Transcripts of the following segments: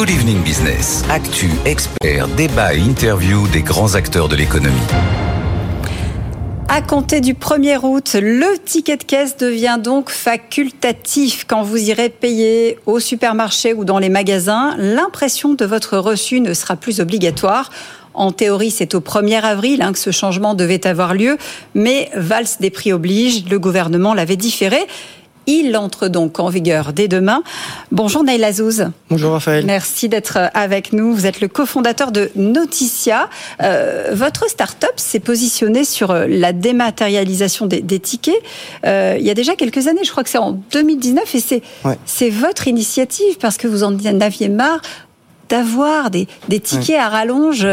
Good Evening Business. Actu, experts, débat et interview des grands acteurs de l'économie. À compter du 1er août, le ticket de caisse devient donc facultatif. Quand vous irez payer au supermarché ou dans les magasins, l'impression de votre reçu ne sera plus obligatoire. En théorie, c'est au 1er avril hein, que ce changement devait avoir lieu, mais valse des prix oblige, le gouvernement l'avait différé. Il entre donc en vigueur dès demain. Bonjour Naïl Azouz. Bonjour Raphaël. Merci d'être avec nous. Vous êtes le cofondateur de Noticia. Euh, votre start-up s'est positionnée sur euh, la dématérialisation des, tickets euh, il y a déjà quelques années. Je crois que c'est en 2019 et c'est c'est votre initiative parce que vous en aviez marre d'avoir des, tickets à rallonge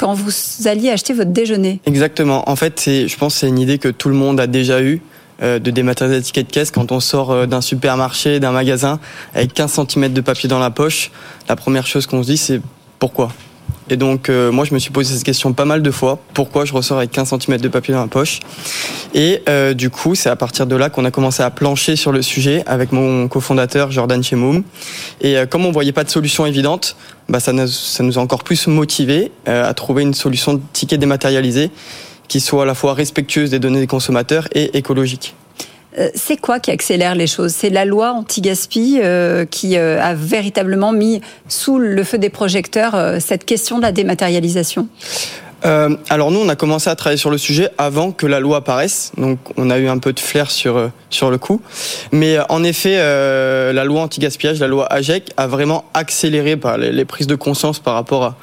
quand vous alliez acheter votre déjeuner. Exactement. En fait, je pense que c'est une idée que tout le monde a déjà eue. Euh, de dématérialiser les tickets de caisse quand on sort euh, d'un supermarché, d'un magasin avec 15 cm de papier dans la poche. La première chose qu'on se dit, c'est pourquoi? Et donc, euh, moi, je me suis posé cette question pas mal de fois. Pourquoi je ressors avec 15 cm de papier dans la poche? Et du coup, c'est à partir de là qu'on a commencé à plancher sur le sujet avec mon cofondateur Jordan Chemoum. Et comme on voyait pas de solution évidente, bah, ça, nous, ça nous a encore plus motivé à trouver une solution de ticket dématérialisé qui soit à la fois respectueuse des données des consommateurs et écologique. Euh, c'est quoi qui accélère les choses? C'est la loi anti-gaspi euh, qui euh, a véritablement mis sous le feu des projecteurs cette question de la dématérialisation? Alors nous, on a commencé à travailler sur le sujet avant que la loi apparaisse, donc on a eu un peu de flair sur sur le coup. Mais en effet, la loi anti-gaspillage, la loi AGEC, a vraiment accéléré par les, les prises de conscience par rapport à,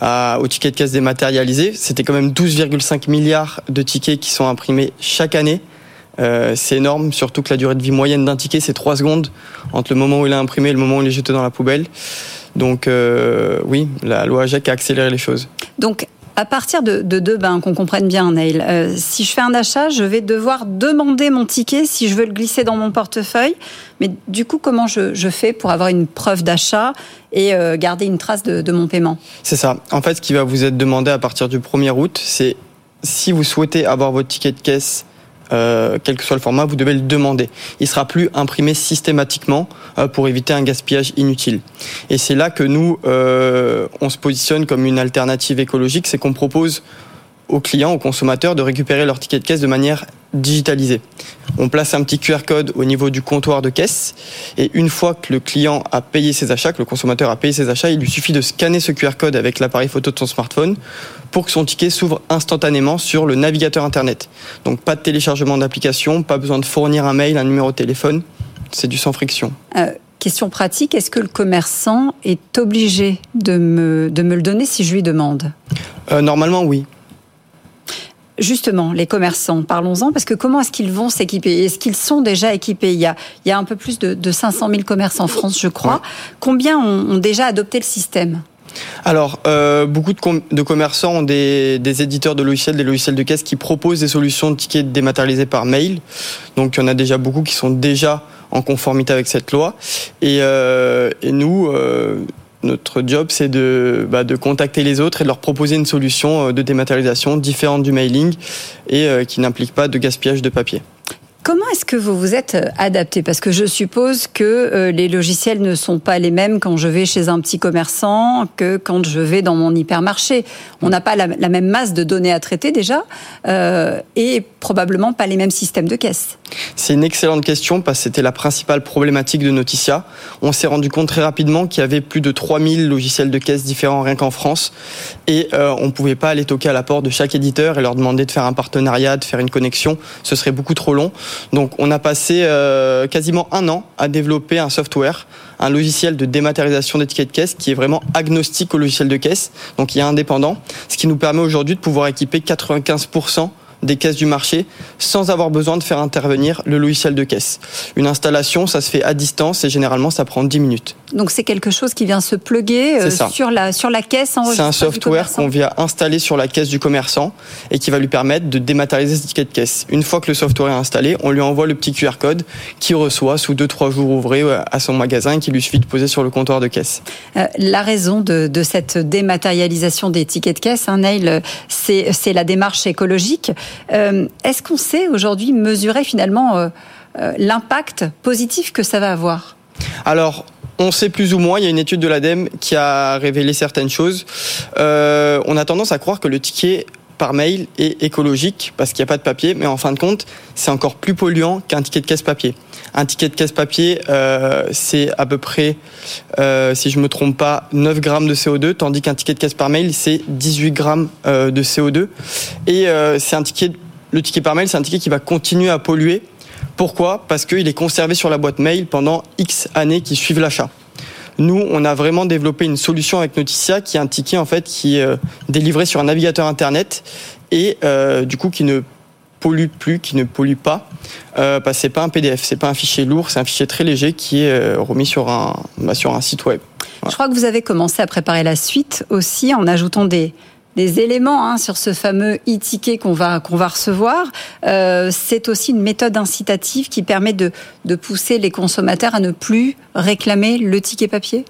au ticket de caisse dématérialisé. C'était quand même 12,5 milliards de tickets qui sont imprimés chaque année. Euh, c'est énorme, surtout que la durée de vie moyenne d'un ticket, c'est 3 secondes entre le moment où il est imprimé et le moment où il est jeté dans la poubelle. Donc euh, oui, la loi AGEC a accéléré les choses. Donc à partir de, de demain, qu'on comprenne bien, Neil, euh, si je fais un achat, je vais devoir demander mon ticket si je veux le glisser dans mon portefeuille. Mais du coup, comment je, fais pour avoir une preuve d'achat et euh, garder une trace de, de mon paiement? C'est ça. En fait, ce qui va vous être demandé à partir du 1er août, c'est si vous souhaitez avoir votre ticket de caisse euh, quel que soit le format, vous devez le demander. Il sera plus imprimé systématiquement euh, pour éviter un gaspillage inutile. Et c'est là que nous, euh, on se positionne comme une alternative écologique, c'est qu'on propose aux clients, aux consommateurs de récupérer leur ticket de caisse de manière digitalisée. On place un petit QR code au niveau du comptoir de caisse et une fois que le client a payé ses achats, que le consommateur a payé ses achats, il lui suffit de scanner ce QR code avec l'appareil photo de son smartphone pour que son ticket s'ouvre instantanément sur le navigateur internet. Donc pas de téléchargement d'application, pas besoin de fournir un mail, un numéro de téléphone, c'est du sans friction. Euh, question pratique, est-ce que le commerçant est obligé de me, de me le donner si je lui demande? Euh, Normalement oui. Justement, les commerçants, parlons-en, parce que comment est-ce qu'ils vont s'équiper? Est-ce qu'ils sont déjà équipés? Il y, a, il y a un peu plus de, de 500 000 commerces en France, je crois. Combien ont, déjà adopté le système? Alors, euh, beaucoup de, de, commerçants ont des, des, éditeurs de logiciels, des logiciels de caisse qui proposent des solutions de tickets dématérialisés par mail. Donc, il y en a déjà beaucoup qui sont déjà en conformité avec cette loi. Et, euh, et nous, euh, notre job, c'est de, bah, de contacter les autres et de leur proposer une solution euh, de dématérialisation différente du mailing et euh, qui n'implique pas de gaspillage de papier. Comment est-ce que vous vous êtes euh, adapté? Parce que je suppose que les logiciels ne sont pas les mêmes quand je vais chez un petit commerçant que quand je vais dans mon hypermarché. On n'a pas la, même masse de données à traiter déjà euh, et probablement pas les mêmes systèmes de caisse. C'est une excellente question parce que c'était la principale problématique de Noticia. On s'est rendu compte très rapidement qu'il y avait plus de 3000 logiciels de caisse différents rien qu'en France et on ne pouvait pas aller toquer à la porte de chaque éditeur et leur demander de faire un partenariat, de faire une connexion. Ce serait beaucoup trop long. Donc on a passé euh, quasiment un an à développer un software, un logiciel de dématérialisation des tickets de caisse qui est vraiment agnostique au logiciel de caisse, donc il est indépendant, ce qui nous permet aujourd'hui de pouvoir équiper 95% des caisses du marché sans avoir besoin de faire intervenir le logiciel de caisse. Une installation, ça se fait à distance et généralement ça prend 10 minutes. Donc c'est quelque chose qui vient se pluguer euh, sur la sur la caisse C'est un software qu'on vient installer sur la caisse du commerçant et qui va lui permettre de dématérialiser ses tickets de caisse. Une fois que le software est installé, on lui envoie le petit QR code qui reçoit sous 2-3 jours ouvrés euh, à son magasin et qui lui suffit de poser sur le comptoir de caisse. Euh, la raison de, de, cette dématérialisation des tickets de caisse, hein, Neil, c'est la démarche écologique. Euh, est-ce qu'on sait aujourd'hui mesurer finalement l'impact positif que ça va avoir? Alors, on sait plus ou moins, il y a une étude de l'ADEME qui a révélé certaines choses. Euh, on a tendance à croire que le ticket par mail est écologique parce qu'il n'y a pas de papier, mais en fin de compte, c'est encore plus polluant qu'un ticket de caisse papier. Un ticket de caisse papier, euh, c'est à peu près, euh, si je me trompe pas, 9 grammes de CO2, tandis qu'un ticket de caisse par mail, c'est 18 grammes de CO2. Et le ticket par mail, c'est un ticket qui va continuer à polluer. Pourquoi? Parce qu'il est conservé sur la boîte mail pendant X années qui suivent l'achat. Nous, on a vraiment développé une solution avec Noticia qui est un ticket en fait qui est euh, délivré sur un navigateur internet et euh, du coup qui ne pollue plus, qui ne pollue pas, euh, que c'est pas un PDF, c'est pas un fichier lourd, c'est un fichier très léger qui est euh, remis sur un bah, sur un site web. Je crois que vous avez commencé à préparer la suite aussi en ajoutant des des éléments hein, sur ce fameux e-ticket qu'on va va recevoir. Euh, c'est aussi une méthode incitative qui permet de de pousser les consommateurs à ne plus réclamer le ticket papier.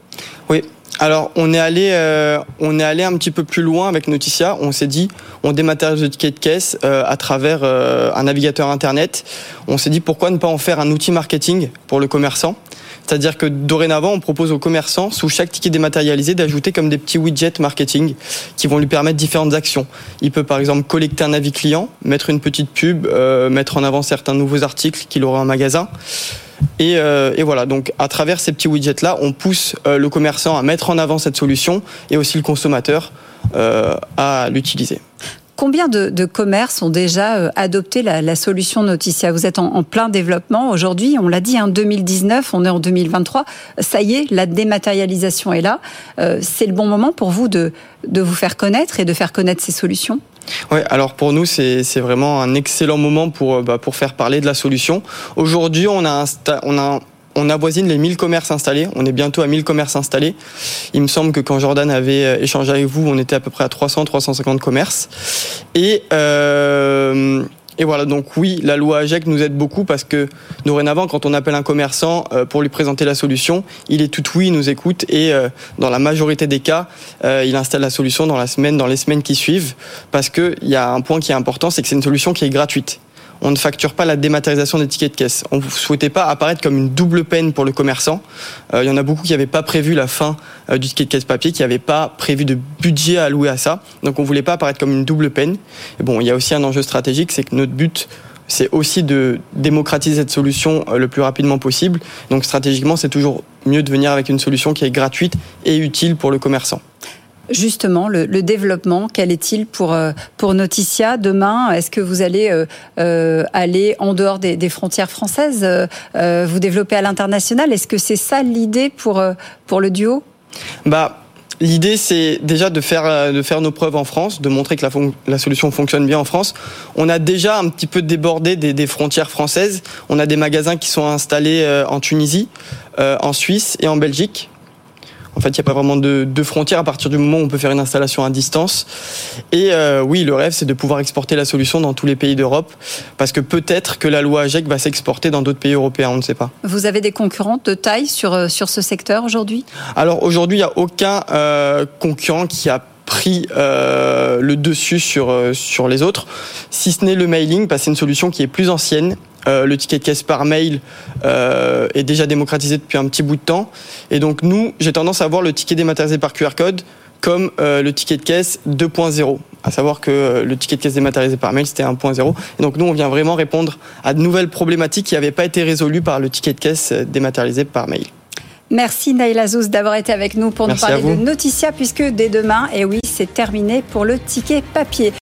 Oui. Alors on est allé euh, on est allé un petit peu plus loin avec Noticia. On s'est dit on dématérialise le ticket de caisse euh, à travers un navigateur internet. On s'est dit pourquoi ne pas en faire un outil marketing pour le commerçant? C'est-à-dire que dorénavant, on propose aux commerçants, sous chaque ticket dématérialisé, d'ajouter comme des petits widgets marketing qui vont lui permettre différentes actions. Il peut par exemple collecter un avis client, mettre une petite pub, euh, mettre en avant certains nouveaux articles qu'il aura en magasin. Et, euh, voilà, donc à travers ces petits widgets-là, on pousse euh, le commerçant à mettre en avant cette solution et aussi le consommateur à l'utiliser. Combien de, commerces ont déjà euh, adopté la, solution Noticia? Vous êtes en, plein développement aujourd'hui, on l'a dit, en hein, 2019, on est en 2023. Ça y est, la dématérialisation est là. Euh, c'est le bon moment pour vous de, de vous faire connaître et de faire connaître ces solutions? Ouais, alors pour nous c'est vraiment un excellent moment pour bah, pour faire parler de la solution. Aujourd'hui, on a on a on avoisine les 1000 commerces installés. On est bientôt à 1000 commerces installés. Il me semble que quand Jordan avait euh, échangé avec vous, on était à peu près à 300, 350 commerces. Et euh, et voilà, donc oui, la loi AGEC nous aide beaucoup parce que dorénavant, quand on appelle un commerçant euh, pour lui présenter la solution, il est tout oui, il nous écoute et euh, dans la majorité des cas, il installe la solution dans la semaine, dans les semaines qui suivent, parce qu'il y a un point qui est important, c'est que c'est une solution qui est gratuite on ne facture pas la dématérialisation des tickets de caisse. On ne souhaitait pas apparaître comme une double peine pour le commerçant. Euh, il y en a beaucoup qui n'avaient pas prévu la fin euh, du ticket de caisse papier, qui n'avaient pas prévu de budget à allouer à ça. Donc on ne voulait pas apparaître comme une double peine. Et bon, il y a aussi un enjeu stratégique, c'est que notre but c'est aussi de démocratiser cette solution euh, le plus rapidement possible. Donc stratégiquement, c'est toujours mieux de venir avec une solution qui est gratuite et utile pour le commerçant justement le, le, développement Quel est-il pour, euh, pour Noticia demain? Est-ce que vous allez euh, euh, aller en dehors des, des frontières françaises, euh, vous développer à l'international? Est-ce que c'est ça l'idée pour, pour le duo? Bah, L'idée, c'est déjà de faire, de faire nos preuves en France, de montrer que la, la, solution fonctionne bien en France. On a déjà un petit peu débordé des, des frontières françaises. On a des magasins qui sont installés en Tunisie, en Suisse et en Belgique. En fait, il n'y a pas vraiment de, de, frontières à partir du moment où on peut faire une installation à distance. Et euh, oui, le rêve, c'est de pouvoir exporter la solution dans tous les pays d'Europe, parce que peut-être que la loi AGEC va s'exporter dans d'autres pays européens, on ne sait pas. Vous avez des concurrents de taille sur, euh, sur ce secteur aujourd'hui? Alors aujourd'hui, il n'y a aucun euh, concurrent qui a pris euh, le dessus sur, sur les autres, si ce n'est le mailing, parce que c'est une solution qui est plus ancienne euh, le ticket de caisse par mail euh, est déjà démocratisé depuis un petit bout de temps. Et donc nous, j'ai tendance à voir le ticket dématérialisé par QR code comme euh, le ticket de caisse 2.0. À savoir que le ticket de caisse dématérialisé par mail, c'était 1.0. Et donc nous, on vient vraiment répondre à de nouvelles problématiques qui n'avaient pas été résolues par le ticket de caisse dématérialisé par mail. Merci Naïla Zouz d'avoir été avec nous pour Merci nous parler de Noticia, puisque dès demain, et oui, c'est terminé pour le ticket papier.